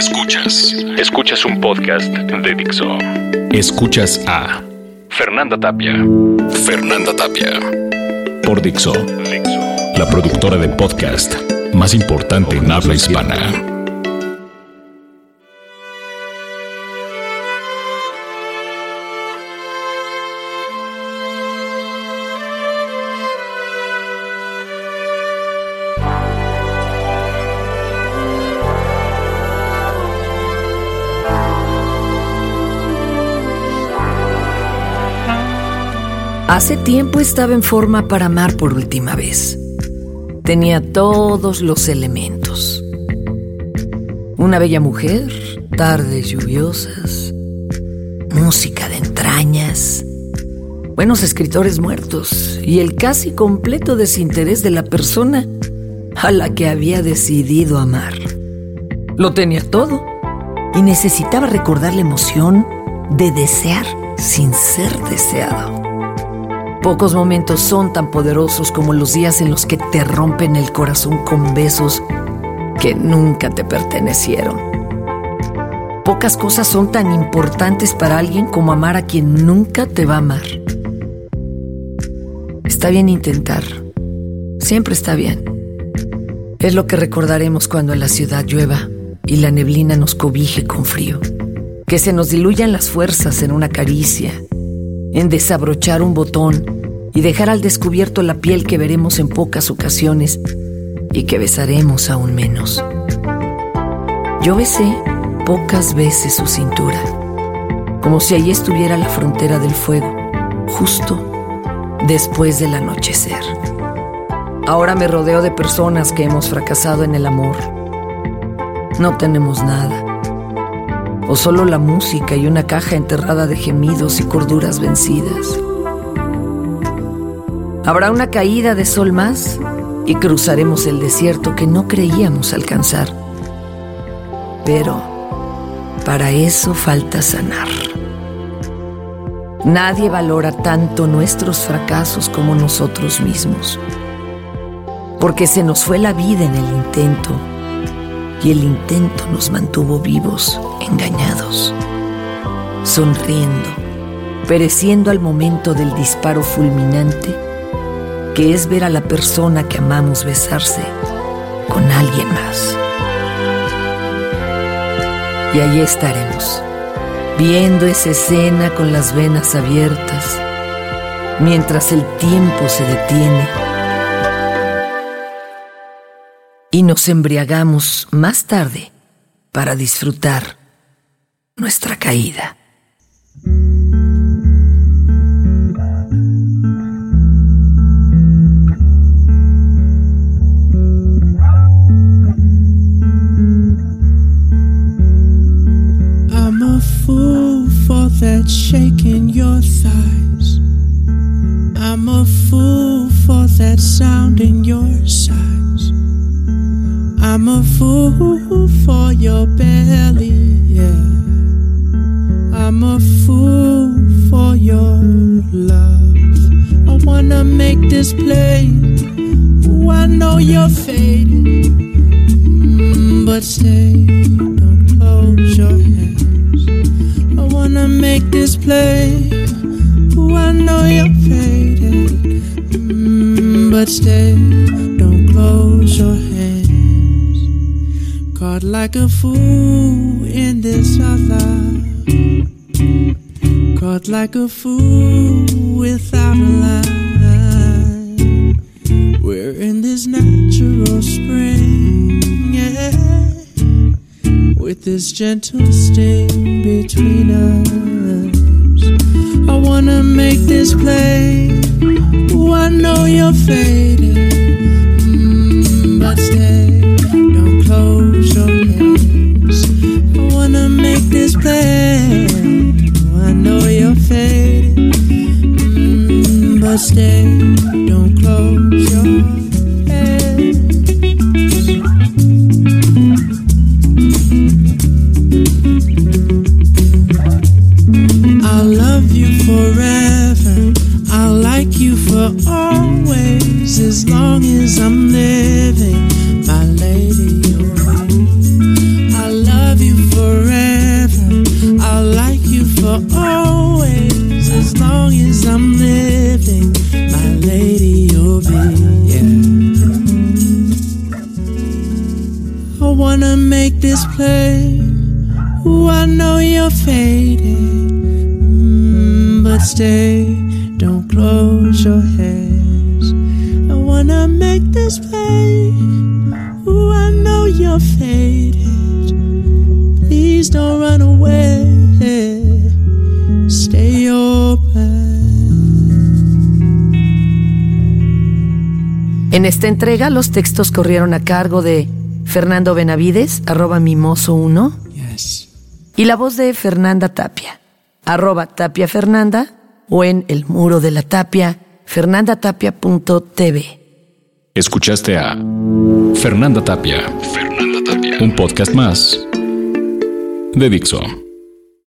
Escuchas. Escuchas un podcast de Dixo. Escuchas a Fernanda Tapia. Fernanda Tapia. Por Dixo. La productora de podcast más importante en habla hispana. Hace tiempo estaba en forma para amar por última vez. Tenía todos los elementos. Una bella mujer, tardes lluviosas, música de entrañas, buenos escritores muertos y el casi completo desinterés de la persona a la que había decidido amar. Lo tenía todo y necesitaba recordar la emoción de desear sin ser deseado. Pocos momentos son tan poderosos como los días en los que te rompen el corazón con besos que nunca te pertenecieron. Pocas cosas son tan importantes para alguien como amar a quien nunca te va a amar. Está bien intentar. Siempre está bien. Es lo que recordaremos cuando en la ciudad llueva y la neblina nos cobije con frío. Que se nos diluyan las fuerzas en una caricia en desabrochar un botón y dejar al descubierto la piel que veremos en pocas ocasiones y que besaremos aún menos. Yo besé pocas veces su cintura, como si allí estuviera la frontera del fuego, justo después del anochecer. Ahora me rodeo de personas que hemos fracasado en el amor. No tenemos nada o solo la música y una caja enterrada de gemidos y corduras vencidas. Habrá una caída de sol más y cruzaremos el desierto que no creíamos alcanzar. Pero para eso falta sanar. Nadie valora tanto nuestros fracasos como nosotros mismos, porque se nos fue la vida en el intento y el intento nos mantuvo vivos, engañados, sonriendo, pereciendo al momento del disparo fulminante, que es ver a la persona que amamos besarse con alguien más. Y allí estaremos, viendo esa escena con las venas abiertas, mientras el tiempo se detiene y nos embriagamos más tarde para disfrutar nuestra caída. That shake in your thighs. I'm a fool for that sound in your sighs. I'm a fool for your belly, yeah. I'm a fool for your love. I wanna make this plain. Ooh, I know you're faded, Mm, but stay, don't close your hands. I wanna make this plain. Ooh, I know you're faded, Mm, but stay, don't close your hands. Caught like a fool in this other. Caught like a fool without a line. We're in this natural spring, yeah. With this gentle sting between us. I wanna make this play. Ooh, I know you're faded. Mm, but stay, stay, don't close your hands. I'll love you forever. I'll like you for always. As long as I'm living, make this play. Ooh, I know you're faded, mm, but stay. Don't close your eyes. I wanna make this play. Ooh, I know you're faded. Please don't run away. Stay open. En esta entrega los textos corrieron a cargo de Fernando Benavides, arroba mimoso1, y la voz de Fernanda Tapia, arroba Tapia Fernanda, o en el muro de la tapia, fernandatapia.tv. Escuchaste a Fernanda Tapia. Fernanda Tapia. Un podcast más de Dixo.